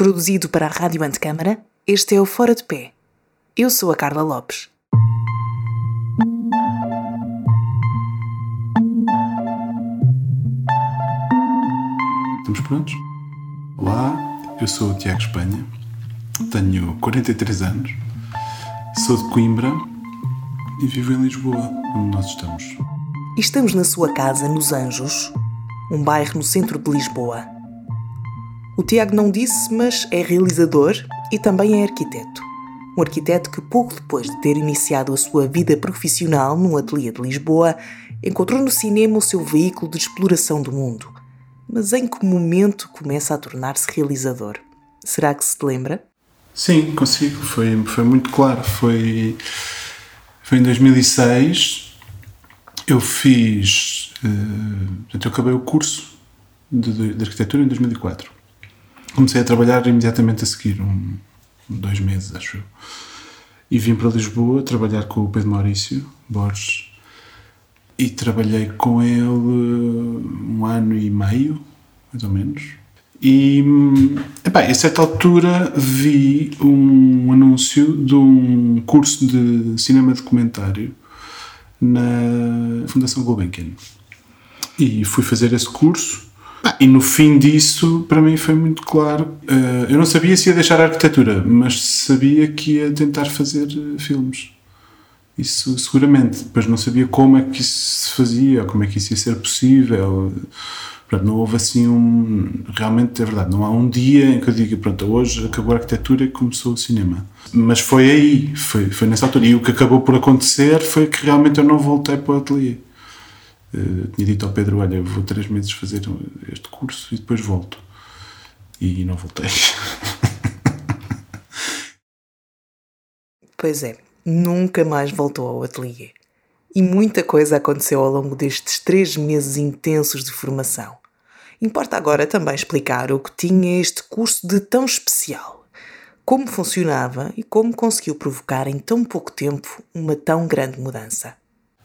Produzido para a Rádio Antecâmara, este é o Fora de Pé. Eu sou a Carla Lopes. Estamos prontos? Olá, eu sou o Tiago Espanha, tenho 43 anos, sou de Coimbra e vivo em Lisboa, onde nós estamos. Estamos na sua casa, nos Anjos, um bairro no centro de Lisboa. O Tiago não disse, mas é realizador e também é arquiteto. Um arquiteto que, pouco depois de ter iniciado a sua vida profissional num ateliê de Lisboa, encontrou no cinema o seu veículo de exploração do mundo. Mas em que momento começa a tornar-se realizador? Será que se lembra? Sim, consigo. Foi, foi muito claro. Foi, foi em 2006. Eu fiz. Uh, eu acabei o curso de, de, de arquitetura em 2004 comecei a trabalhar imediatamente a seguir, um, dois meses, acho eu. E vim para Lisboa trabalhar com o Pedro Maurício Borges e trabalhei com ele um ano e meio, mais ou menos. E epá, a certa altura vi um anúncio de um curso de cinema documentário na Fundação Gulbenkian. E fui fazer esse curso e no fim disso, para mim foi muito claro. Uh, eu não sabia se ia deixar a arquitetura, mas sabia que ia tentar fazer uh, filmes. Isso seguramente. Depois não sabia como é que isso se fazia, como é que isso ia ser possível. Pronto, não houve assim um. Realmente é verdade, não há um dia em que eu diga, pronto, hoje acabou a arquitetura e começou o cinema. Mas foi aí, foi, foi nessa altura. E o que acabou por acontecer foi que realmente eu não voltei para o ateliê. Uh, tinha dito ao Pedro: Olha, vou três meses fazer este curso e depois volto. E não voltei. pois é, nunca mais voltou ao ateliê. E muita coisa aconteceu ao longo destes três meses intensos de formação. Importa agora também explicar o que tinha este curso de tão especial, como funcionava e como conseguiu provocar em tão pouco tempo uma tão grande mudança.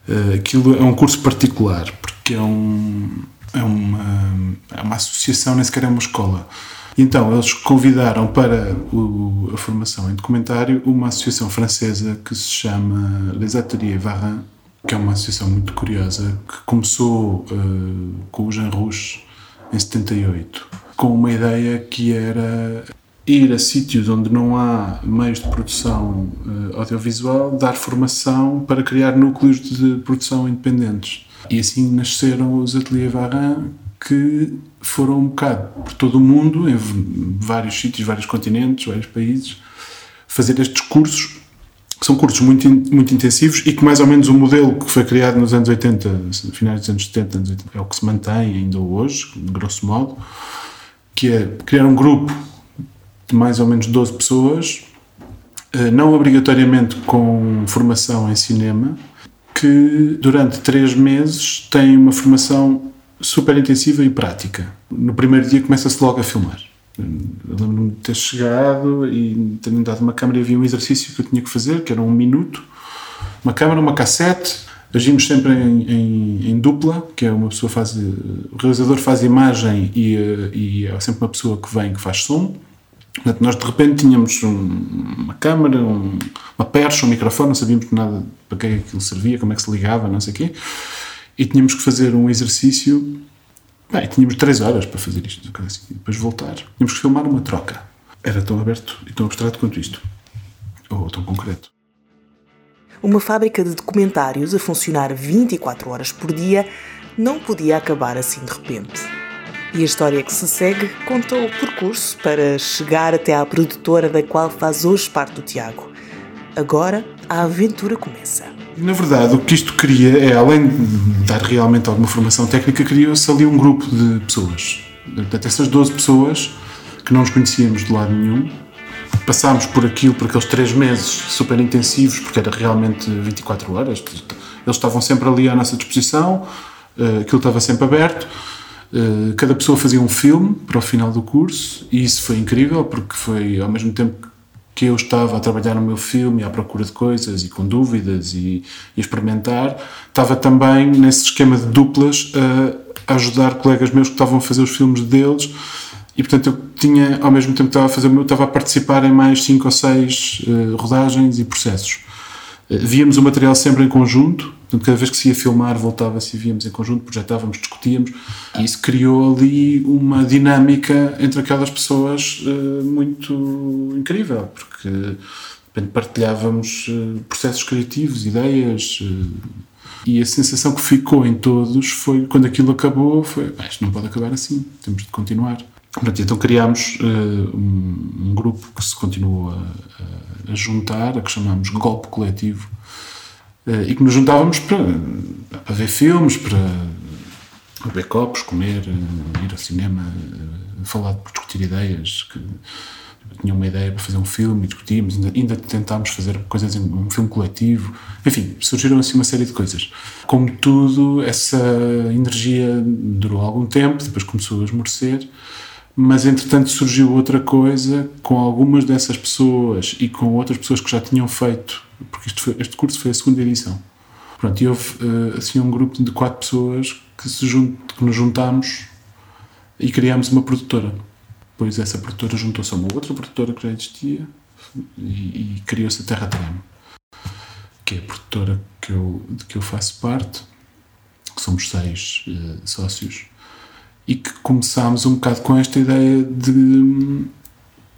Uh, aquilo é um curso particular, porque é, um, é, uma, é uma associação, nem sequer é uma escola. Então, eles convidaram para o, a formação em documentário uma associação francesa que se chama Les Ateliers Varin, que é uma associação muito curiosa, que começou uh, com o Jean Rouge em 78, com uma ideia que era ir a sítios onde não há meios de produção uh, audiovisual, dar formação para criar núcleos de produção independentes. E assim nasceram os Ateliers Varin, que foram um bocado por todo o mundo, em vários sítios, vários continentes, vários países, fazer estes cursos, que são cursos muito, muito intensivos e que mais ou menos o modelo que foi criado nos anos 80, finais dos anos 70, anos 80, é o que se mantém ainda hoje, grosso modo, que é criar um grupo de mais ou menos 12 pessoas, eh, não obrigatoriamente com formação em cinema, que durante três meses têm uma formação super intensiva e prática. No primeiro dia começa-se logo a filmar. Lembro-me de ter chegado e ter-me dado uma câmera e havia um exercício que eu tinha que fazer, que era um minuto, uma câmera, uma cassete, agimos sempre em, em, em, dupla, que é uma pessoa faz, o realizador faz imagem e, eh, e é sempre uma pessoa que vem que faz som, Portanto, nós de repente tínhamos um, uma câmara, um, uma percha, um microfone, não sabíamos nada para que é aquilo servia, como é que se ligava, não sei o quê. E tínhamos que fazer um exercício. Bem, tínhamos três horas para fazer isto, assim, e depois voltar. Tínhamos que filmar uma troca. Era tão aberto e tão abstrato quanto isto. Ou tão concreto. Uma fábrica de documentários a funcionar 24 horas por dia não podia acabar assim de repente. E a história que se segue conta o percurso para chegar até à produtora da qual faz hoje parte o Tiago. Agora a aventura começa. Na verdade, o que isto cria é, além de dar realmente alguma formação técnica, criou-se ali um grupo de pessoas. Portanto, essas 12 pessoas que não nos conhecíamos de lado nenhum, passámos por aquilo, por aqueles três meses super intensivos, porque era realmente 24 horas. Eles estavam sempre ali à nossa disposição, eh, aquilo estava sempre aberto. Eh, cada pessoa fazia um filme para o final do curso e isso foi incrível porque foi ao mesmo tempo que eu estava a trabalhar no meu filme à procura de coisas e com dúvidas e, e experimentar, estava também nesse esquema de duplas a ajudar colegas meus que estavam a fazer os filmes deles E portanto eu tinha, ao mesmo tempo que estava a fazer o meu, estava a participar em mais cinco ou seis uh, rodagens e processos. Víamos o material sempre em conjunto, portanto, cada vez que se ia filmar, voltava-se e víamos em conjunto, projetávamos, discutíamos, e isso criou ali uma dinâmica entre aquelas pessoas uh, muito incrível, porque partilhávamos processos criativos, ideias. E a sensação que ficou em todos foi, quando aquilo acabou, foi: isto não pode acabar assim, temos de continuar. Pronto, então criámos uh, um, grupo que se continuou a, a, juntar, a que chamámos Golpe Coletivo, uh, e que nos juntávamos para, para ver filmes, para beber copos, comer, uh, ir ao cinema, falar, discutir ideias. Que, tinha uma ideia para fazer um filme e discutíamos, ainda, ainda tentámos fazer coisas em um filme coletivo. Enfim, surgiram assim uma série de coisas. Como tudo, essa energia durou algum tempo, depois começou a esmorecer mas entretanto surgiu outra coisa com algumas dessas pessoas e com outras pessoas que já tinham feito, porque foi, este curso foi a segunda edição. Pronto, e houve uh, assim um grupo de quatro pessoas que, se junt, que nos juntámos e criámos uma produtora. Depois essa produtora juntou-se a uma outra produtora que já existia e, e criou-se a Terra Treme, que é a produtora que eu, de que eu faço parte, que somos seis uh, sócios e que começámos um bocado com esta ideia de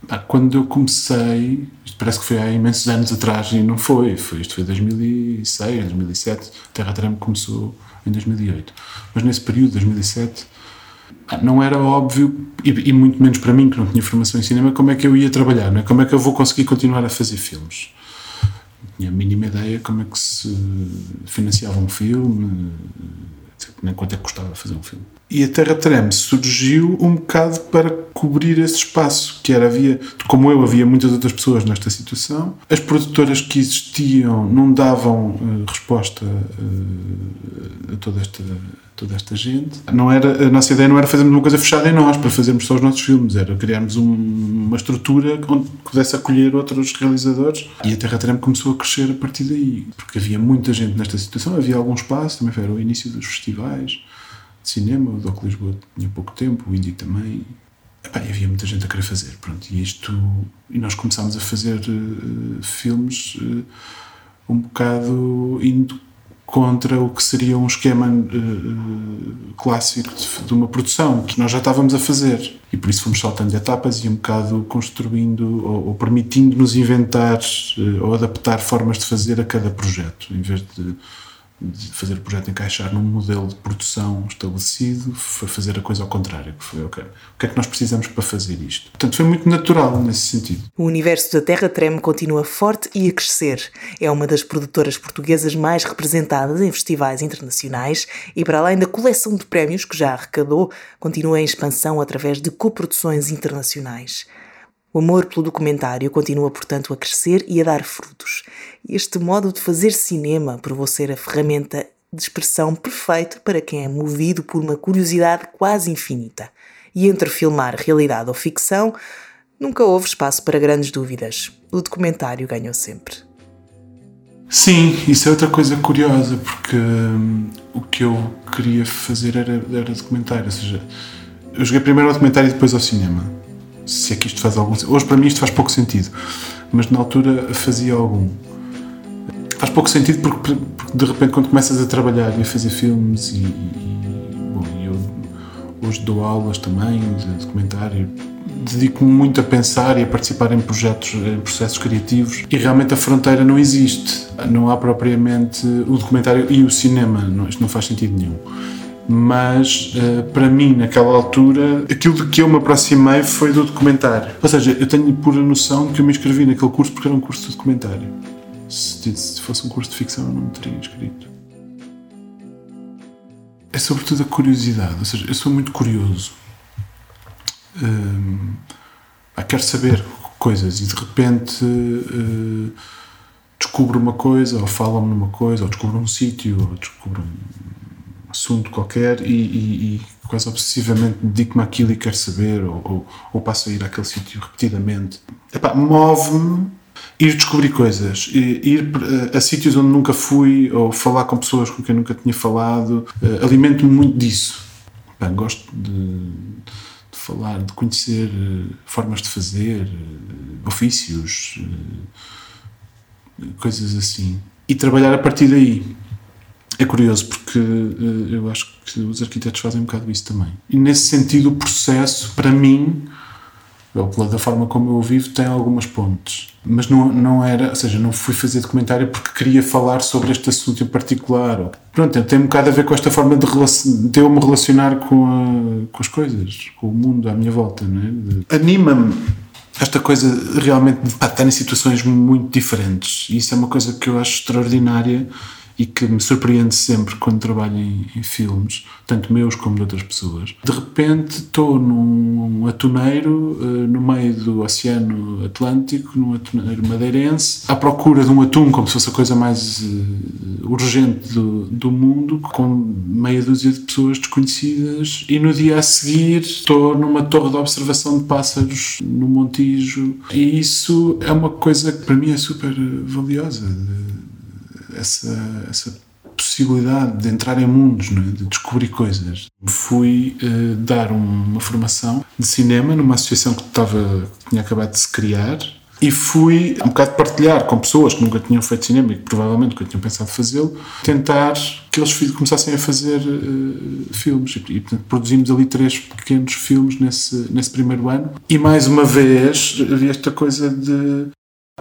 pá, quando eu comecei, isto parece que foi há imensos anos atrás e não foi, foi isto foi 2006, 2007, Terra Treme começou em 2008, mas nesse período, 2007, não era óbvio, e, e, muito menos para mim que não tinha formação em cinema, como é que eu ia trabalhar, é? como é que eu vou conseguir continuar a fazer filmes. Não tinha a mínima ideia como é que se financiava um filme, nem quanto é que custava fazer um filme. E a Terra Treme surgiu um bocado para cobrir esse espaço, que era, havia, como eu, havia muitas outras pessoas nesta situação. As produtoras que existiam não davam uh, resposta uh, a toda esta, toda esta gente. Não era, a nossa ideia não era fazermos uma coisa fechada em nós, para fazermos só os nossos filmes, era criarmos um, uma estrutura onde pudesse acolher outros realizadores. E a Terra Treme começou a crescer a partir daí, porque havia muita gente nesta situação, havia algum espaço, também foi o início dos festivais de cinema, o Doc Lisboa tinha pouco tempo, o Indie também. Epá, havia muita gente a querer fazer, pronto, e isto... E nós começámos a fazer uh, filmes uh, um bocado indo contra o que seria um esquema uh, clássico de, de, uma produção que nós já estávamos a fazer. E por isso fomos saltando etapas e um bocado construindo ou, ou permitindo-nos inventar uh, ou adaptar formas de fazer a cada projeto em vez de de fazer o projeto encaixar num modelo de produção estabelecido, foi fazer a coisa ao contrário, que foi, o que é que nós precisamos para fazer isto? Portanto, foi muito natural nesse sentido. O universo da Terra Treme continua forte e a crescer. É uma das produtoras portuguesas mais representadas em festivais internacionais e, para além da coleção de prémios que já arrecadou, continua em expansão através de coproduções internacionais. O amor pelo documentário continua, portanto, a crescer e a dar frutos. Este modo de fazer cinema provou ser a ferramenta de expressão perfeita para quem é movido por uma curiosidade quase infinita. E entre filmar realidade ou ficção, nunca houve espaço para grandes dúvidas. O documentário ganhou sempre. Sim, isso é outra coisa curiosa, porque hum, o que eu queria fazer era, era documentário. Ou seja, eu joguei primeiro ao documentário e depois ao cinema se é que isto faz algum Hoje para mim isto faz pouco sentido, mas na altura fazia algum. Faz pouco sentido porque, porque de repente quando começas a trabalhar e a fazer filmes e, e bom, eu hoje dou aulas também de documentário, dedico-me muito a pensar e a participar em projetos, em processos criativos e realmente a fronteira não existe. Não há propriamente o documentário e o cinema, não, isto não faz sentido nenhum mas uh, para mim, naquela altura, aquilo de que eu me aproximei foi do documentário. Ou seja, eu tenho pura noção que eu me inscrevi naquele curso porque era um curso de documentário. Se, se fosse um curso de ficção, eu não me teria inscrito. É sobretudo a curiosidade, ou seja, eu sou muito curioso. Uh, quero saber coisas e de repente uh, descubro uma coisa, ou falam-me numa coisa, ou descubro um sítio, ou descubro um assunto qualquer e, e, e quase obsessivamente dedico-me àquilo e quero saber, ou, ou, ou, passo a ir àquele sítio repetidamente. move-me ir descobrir coisas, ir a, a sítios onde nunca fui, ou falar com pessoas com quem nunca tinha falado. Uh, Alimento-me muito disso. Bem, gosto de, de, falar, de conhecer uh, formas de fazer, ofícios, coisas assim. E trabalhar a partir daí. É curioso porque eu acho que os arquitetos fazem um bocado isso também. E nesse sentido, o processo, para mim, ou pela forma como eu vivo, tem algumas pontes. Mas não, não era, ou seja, não fui fazer documentário porque queria falar sobre este assunto em particular. Pronto, tem um bocado a ver com esta forma de, de eu me relacionar com, a, com as coisas, com o mundo à minha volta. É? Anima-me esta coisa realmente de estar em situações muito diferentes. E isso é uma coisa que eu acho extraordinária e que me surpreende sempre quando trabalho em, em, filmes, tanto meus como de outras pessoas. De repente estou num atuneiro uh, no meio do Oceano Atlântico, num atuneiro madeirense, à procura de um atum como se fosse a coisa mais uh, urgente do, do mundo, com meia dúzia de pessoas desconhecidas, e no dia a seguir estou numa torre de observação de pássaros no Montijo, e isso é uma coisa que para mim é super valiosa. De, essa, essa possibilidade de entrar em mundos, é? de descobrir coisas. Fui uh, dar uma formação de cinema numa associação que, estava, que tinha acabado de se criar e fui um bocado partilhar com pessoas que nunca tinham feito cinema e que provavelmente nunca tinham pensado fazê-lo, tentar que eles começassem a fazer uh, filmes. E, e, portanto, produzimos ali três pequenos filmes nesse, nesse primeiro ano. E mais uma vez havia esta coisa de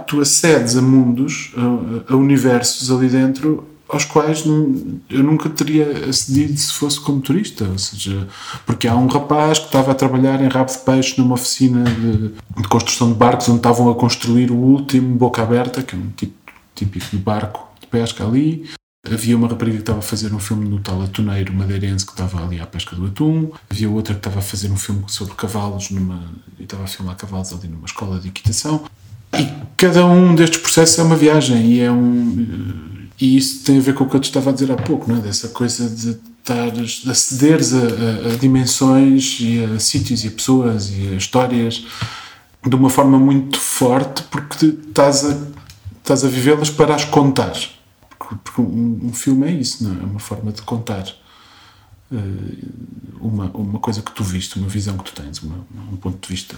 tu acedes a mundos, a, a, universos ali dentro aos quais eu nunca teria acedido se fosse como turista, ou seja, porque há um rapaz que estava a trabalhar em rabo de peixe numa oficina de, de construção de barcos onde estavam a construir o último boca aberta, que é um tipo típico de barco de pesca ali. Havia uma rapariga que estava a fazer um filme no tal atuneiro madeirense que estava ali à pesca do atum. Havia outra que estava a fazer um filme sobre cavalos numa, e estava a filmar cavalos ali numa escola de equitação. E cada um destes processos é uma viagem e é um e isso tem a ver com o que eu te estava a dizer há pouco, não é? dessa coisa de estar de acederes a, a, a dimensões e a sítios e a pessoas e a histórias de uma forma muito forte porque estás a, estás a vivê-las para as contar. Porque, porque um, um, filme é isso, não é? É uma forma de contar uh, uma, uma coisa que tu viste, uma visão que tu tens, uma, um ponto de vista,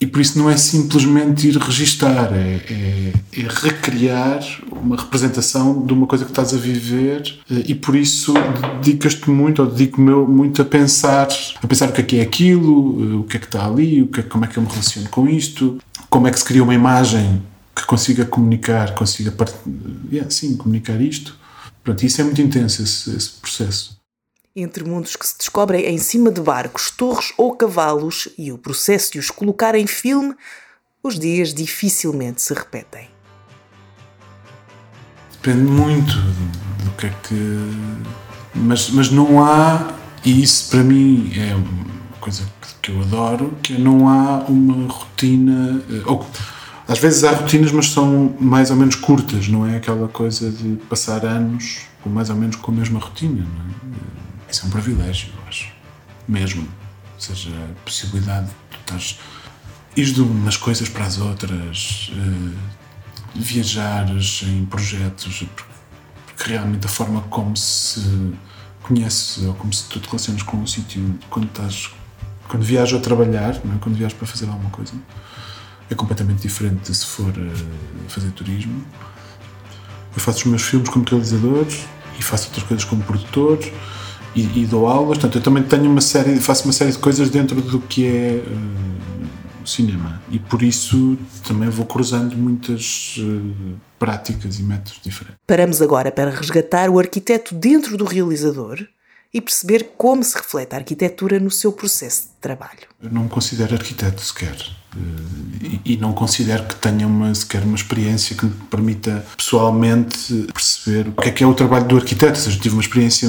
e por isso não é simplesmente ir registar, é, é, é, recriar uma representação de uma coisa que estás a viver eh, e por isso dedicas-te muito, ou dedico-me muito a pensar, a pensar o que é que é aquilo, eh, o que é que está ali, o que é, como é que eu me relaciono com isto, como é que se cria uma imagem que consiga comunicar, consiga yeah, sim, comunicar isto. Pronto, isso é muito intenso, esse, esse processo entre mundos que se descobrem em cima de barcos, torres ou cavalos e o processo de os colocar em filme, os dias dificilmente se repetem. Depende muito do que é que. Mas, mas não há, e isso para mim é uma coisa que eu adoro, que é não há uma rotina. Eh, ou, às vezes há rotinas, mas são mais ou menos curtas, não é aquela coisa de passar anos mais ou menos com a mesma rotina. Não é? Isso é um privilégio, eu acho. Mesmo. Ou seja, a possibilidade de tu estás. ir de umas coisas para as outras, uh, viajares em projetos, porque realmente a forma como se conhece ou como se tu te relacionas com um sítio quando estás. quando viajas a trabalhar, é? quando viajas para fazer alguma coisa, é completamente diferente de se for uh, fazer turismo. Eu faço os meus filmes como realizador e faço outras coisas como produtor e, e, dou aulas, portanto eu também tenho uma série, faço uma série de coisas dentro do que é uh, cinema e por isso também vou cruzando muitas uh, práticas e métodos diferentes. Paramos agora para resgatar o arquiteto dentro do realizador e perceber como se reflete a arquitetura no seu processo de trabalho. Eu não me considero arquiteto sequer. Eh, e não considero que tenha uma, sequer uma experiência que me permita pessoalmente perceber o que é que é o trabalho do arquiteto. Ou seja, tive uma experiência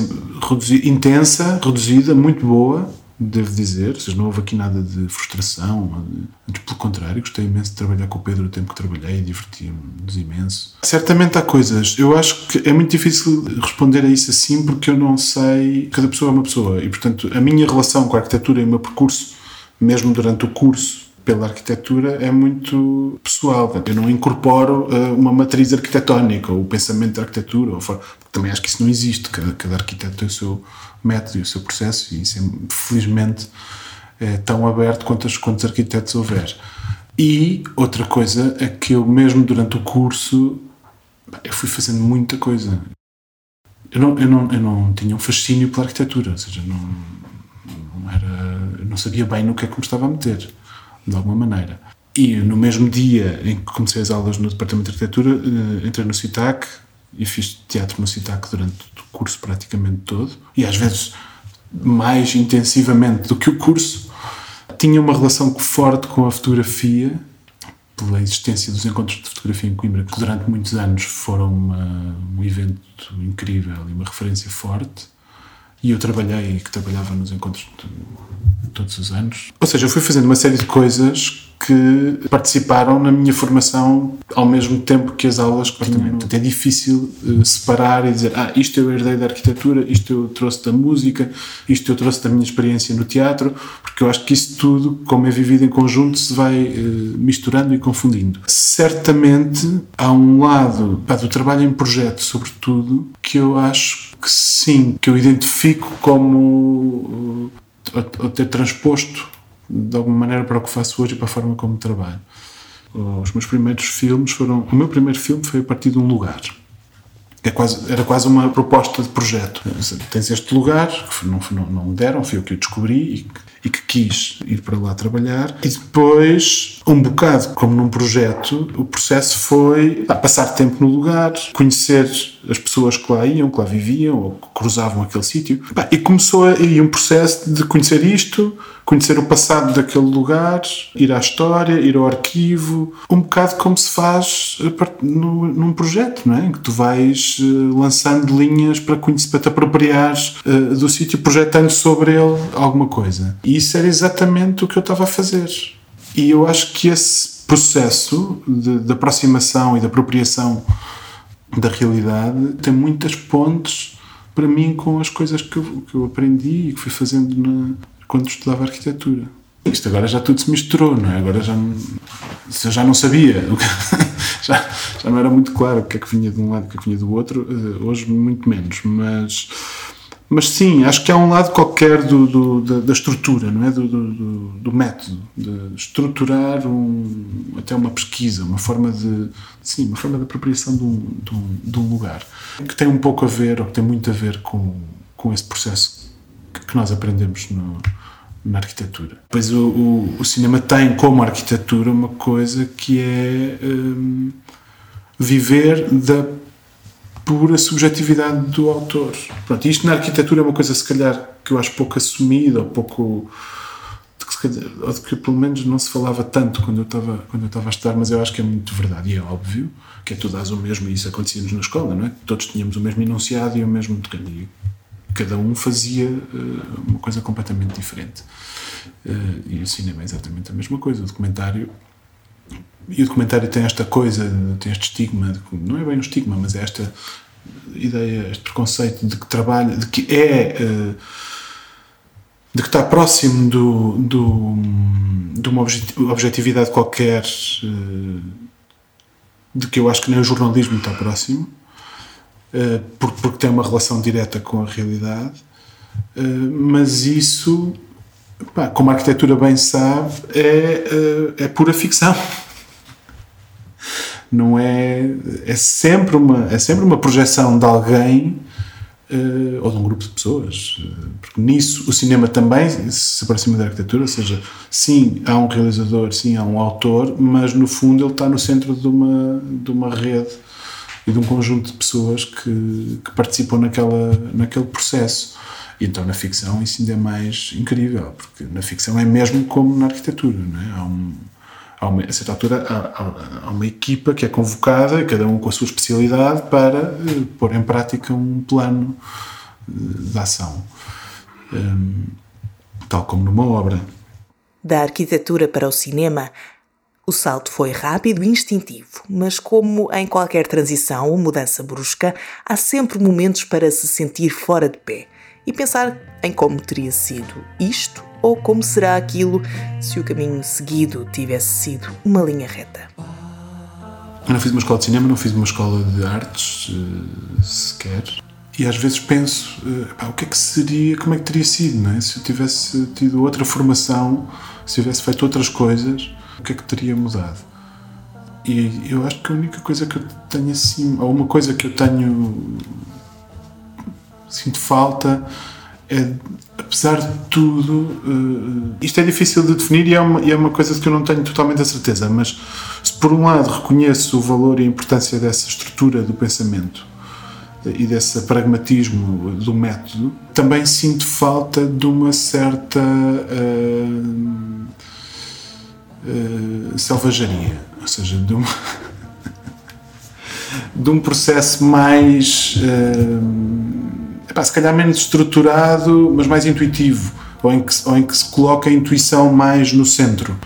intensa, reduzida, muito boa, devo dizer, ou seja, não houve aqui nada de frustração, antes pelo contrário, gostei imenso de trabalhar com o Pedro o tempo que trabalhei diverti-me imenso. Certamente há coisas, eu acho que é muito difícil responder a isso assim porque eu não sei, cada pessoa é uma pessoa e portanto a minha relação com a arquitetura e o meu percurso, mesmo durante o curso pela arquitetura é muito pessoal. Eu não incorporo uh, uma matriz arquitetónica ou o pensamento da arquitetura. Ou, também acho que isso não existe. Cada, cada arquiteto tem o seu método e o seu processo, e isso é, felizmente é tão aberto quantos, quantos arquitetos houver. E outra coisa é que eu mesmo durante o curso eu fui fazendo muita coisa. Eu não, eu não, eu não tinha um fascínio pela arquitetura, ou seja, não, não, era, não sabia bem no que é que me estava a meter, de alguma maneira. E no mesmo dia em que comecei as aulas no Departamento de Arquitetura, eh, entrei no CITAC e fiz teatro no CITAC durante o curso praticamente todo, e às vezes mais intensivamente do que o curso. Tinha uma relação forte com a fotografia, pela existência dos encontros de fotografia em Coimbra, que durante muitos anos foram uma, um evento incrível e uma referência forte. E eu trabalhei, que trabalhava nos encontros de, todos os anos. Ou seja, eu fui fazendo uma série de coisas que participaram na minha formação ao mesmo tempo que as aulas que Portanto, é difícil uh, separar e dizer ah, isto eu herdei da arquitetura, isto eu trouxe da música, isto eu trouxe da minha experiência no teatro, porque eu acho que isso tudo, como é vivido em conjunto, se vai uh, misturando e confundindo. Certamente há um lado pá, do trabalho em projeto, sobretudo, que eu acho que sim, que eu identifico como uh, ou ter transposto de alguma maneira para o que faço hoje e para a forma como trabalho. Os meus primeiros filmes foram. O meu primeiro filme foi a partir de um lugar. É quase, era quase uma proposta de projeto. Tens este lugar, que não, não, não deram, foi o que eu descobri e, e que quis ir para lá trabalhar. E depois, um bocado como num projeto, o processo foi ah, passar tempo no lugar, conhecer as pessoas que lá iam, que lá viviam ou que cruzavam aquele sítio. E começou aí um processo de conhecer isto, conhecer o passado daquele lugar, ir à história, ir ao arquivo, um bocado como se faz no, num projeto, não é? Em que tu vais uh, lançando linhas para, conhecer, para te apropriares uh, do sítio, projetando sobre ele alguma coisa. E isso era exatamente o que eu estava a fazer. E eu acho que esse processo de, de aproximação e de apropriação da realidade tem muitas pontes para mim com as coisas que eu, que eu aprendi e que fui fazendo na, quando estudava arquitetura. Isto agora já tudo se misturou, não é? Agora já, eu já não sabia, já, já não era muito claro o que é que vinha de um lado e o que é que vinha do outro, eh, hoje muito menos, mas, mas sim, acho que há um lado qualquer do, do da, da, estrutura, não é? Do, do, do, método, de estruturar um, até uma pesquisa, uma forma de, sim, uma forma de apropriação de um, de um, de um lugar, que tem um pouco a ver, ou que tem muito a ver com, com esse processo que nós aprendemos no, na arquitetura. Pois o, o, o, cinema tem como arquitetura uma coisa que é um, viver da pura subjetividade do autor. Pronto, isto na arquitetura é uma coisa, se calhar, que eu acho pouco assumida, ou pouco. ou de que pelo menos não se falava tanto quando eu, estava, quando eu estava a estudar, mas eu acho que é muito verdade e é óbvio que é tudo o mesmo e isso acontecia-nos na escola, não é? Todos tínhamos o mesmo enunciado e o mesmo decanho cada um fazia uh, uma coisa completamente diferente. Uh, e o cinema é exatamente a mesma coisa. O documentário. E o documentário tem esta coisa, tem este estigma, de, não é bem um estigma, mas é esta ideia, este preconceito de que trabalha, de que é. Uh, de que está próximo do, do, de uma objetividade qualquer, de que eu acho que nem o jornalismo está próximo, porque tem uma relação direta com a realidade, eh, mas isso, como a arquitetura bem sabe, é, eh, é pura ficção. Não é. É sempre uma, é sempre uma projeção de alguém ou de um grupo de pessoas. Porque nisso o cinema também se aproxima da arquitetura, ou seja, sim, há um realizador, sim, há um autor, mas no fundo ele está no centro de uma, de uma rede e de um conjunto de pessoas que, que participam naquela, naquele processo. E então na ficção isso ainda é mais incrível, porque na ficção é mesmo como na arquitetura, não é? Há um, há uma, a certa altura há, há, uma equipa que é convocada, cada um com a sua especialidade, para uh, pôr em prática um plano uh, de ação. Um, tal como numa obra. Da arquitetura para o cinema, o salto foi rápido e instintivo, mas como em qualquer transição ou mudança brusca, há sempre momentos para se sentir fora de pé e pensar em como teria sido isto ou como será aquilo se o caminho seguido tivesse sido uma linha reta. Eu não fiz uma escola de cinema, não fiz uma escola de artes uh, sequer. e às vezes penso uh, pá, o que é que seria, como é que teria sido, é? Se eu tivesse tido outra formação, se tivesse feito outras coisas, o que é que teria mudado? E eu acho que a única coisa que eu tenho assim, ou uma coisa que eu tenho sinto falta é, apesar de tudo, uh, isto é difícil de definir e é, uma, e é uma coisa que eu não tenho totalmente a certeza, mas se por um lado reconheço o valor e a importância dessa estrutura do pensamento e desse pragmatismo do método, também sinto falta de uma certa uh, uh, selvageria, ou seja, de, uma de um processo mais, uh, epá, se calhar menos estruturado, mas mais intuitivo, ou em que, ou em que se coloca a intuição mais no centro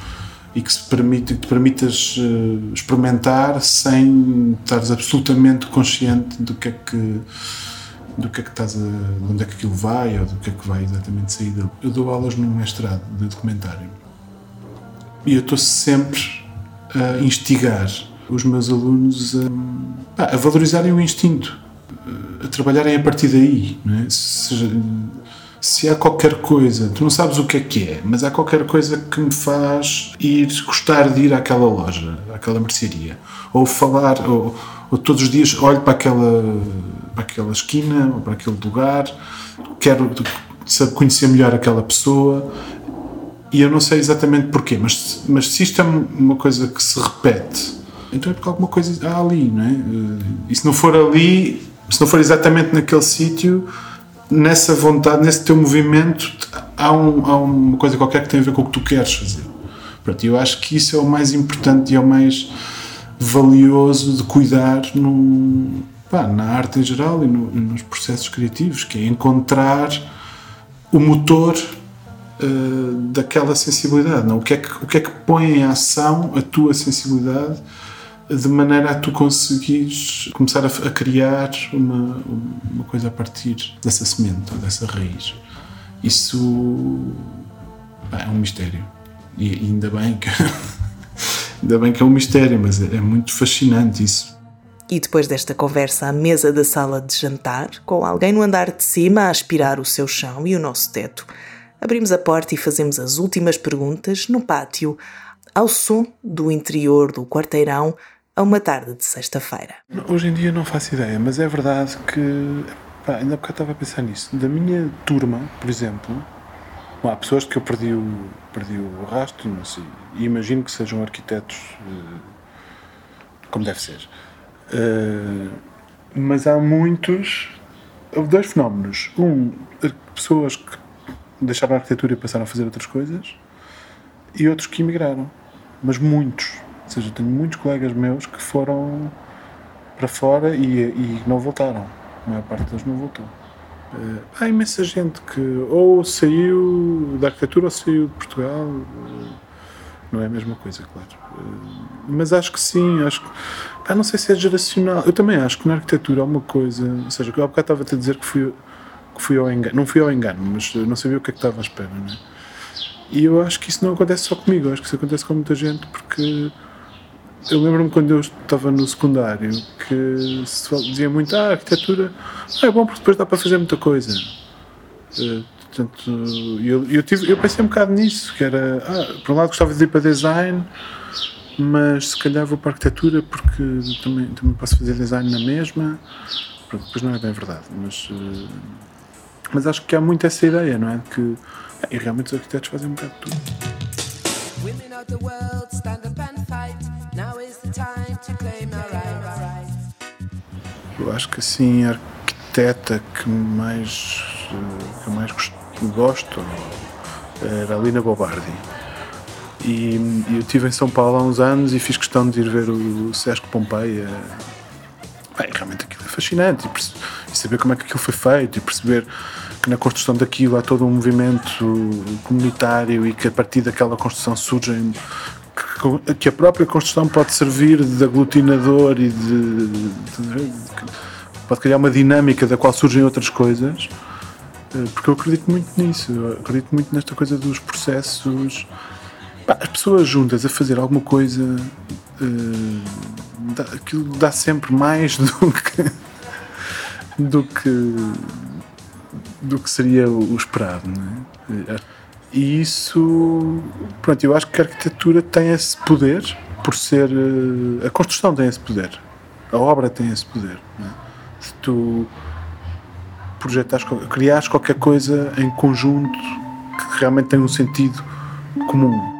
e que se permite, que te permitas uh, experimentar sem estares absolutamente consciente do que é que do que é que estás a, de onde é que aquilo vai ou do que é que vai exatamente sair dele. Eu dou aulas num mestrado de documentário e eu estou sempre a instigar os meus alunos a, a valorizarem o instinto, a trabalharem a partir daí. É? Seja, se há qualquer coisa, tu não sabes o que é que é, mas há qualquer coisa que me faz ir, gostar de ir àquela loja, àquela mercearia, ou falar, ou, ou todos os dias olho para aquela, para aquela esquina, ou para aquele lugar, quero conhecer melhor aquela pessoa, e eu não sei exatamente porquê, mas, mas se isto é uma coisa que se repete, então é porque alguma coisa há ali, não é? E se não for ali, se não for exatamente naquele sítio, nessa vontade, nesse teu movimento, há, um, há, uma coisa qualquer que tem a ver com o que tu queres fazer. Pronto, eu acho que isso é o mais importante e é o mais valioso de cuidar no, pá, na arte em geral e no, nos processos criativos, que é encontrar o motor uh, daquela sensibilidade. Não? O, que é que, o que é que põe em ação a tua sensibilidade de maneira a tu conseguires começar a, a, criar uma, uma coisa a partir dessa semente dessa raiz. Isso é um mistério. E ainda bem que ainda bem que é um mistério, mas é, é muito fascinante isso. E depois desta conversa à mesa da sala de jantar, com alguém no andar de cima a aspirar o seu chão e o nosso teto, abrimos a porta e fazemos as últimas perguntas no pátio, ao som do interior do quarteirão a uma tarde de sexta-feira. Hoje em dia não faço ideia, mas é verdade que. Pá, ainda porque eu estava a pensar nisso. Da minha turma, por exemplo, há pessoas que eu perdi o, perdi o rastro, não sei, e imagino que sejam arquitetos uh, como deve ser. Uh, mas há muitos. Houve dois fenómenos. Um, pessoas que deixaram a arquitetura e passaram a fazer outras coisas, e outros que emigraram. Mas muitos ou seja, tenho muitos colegas meus que foram para fora e, e não voltaram. A maior parte deles não voltou. Uh, há imensa gente que ou saiu da arquitetura ou saiu de Portugal. Uh, não é a mesma coisa, claro. Uh, mas acho que sim, acho que. Pá, não sei se é geracional. Eu também acho que na arquitetura há uma coisa. Ou seja, eu há bocado estava a dizer que fui, fui ao engano. Não fui ao engano, mas não sabia o que é que estava à espera, não é? E eu acho que isso não acontece só comigo, acho que isso acontece com muita gente porque eu lembro-me quando eu estava no secundário que se dizia muito ah, a arquitetura ah, é bom porque depois dá para fazer muita coisa. Uh, portanto, eu, eu, tive, eu pensei um bocado nisso, que era, ah, por um lado gostava de ir para design, mas se calhar vou para arquitetura porque também, também posso fazer design na mesma. Pronto, depois não é bem verdade, mas, uh, mas acho que há muito essa ideia, não é? De que ah, e realmente os arquitetos fazem um bocado de tudo. Eu acho que assim a arquiteta que mais que mais gosto era a Lina Bobardi. E, eu estive em São Paulo há uns anos e fiz questão de ir ver o Sesc Pompeia. Bem, realmente aquilo é fascinante e, e saber como é que aquilo foi feito e perceber que na construção daquilo há todo um movimento comunitário e que a partir daquela construção surgem que a própria construção pode servir de aglutinador e de, de, de, pode criar uma dinâmica da qual surgem outras coisas eh, porque eu acredito muito nisso eu acredito muito nesta coisa dos processos. As pessoas juntas a fazer alguma coisa dá, aquilo dá sempre mais do que do que do que seria o esperado, não é? E isso, pronto, eu acho que a arquitetura tem esse poder por ser a construção tem esse poder, a obra tem esse poder. É? Se tu projetares, criares qualquer coisa em conjunto que realmente tem um sentido comum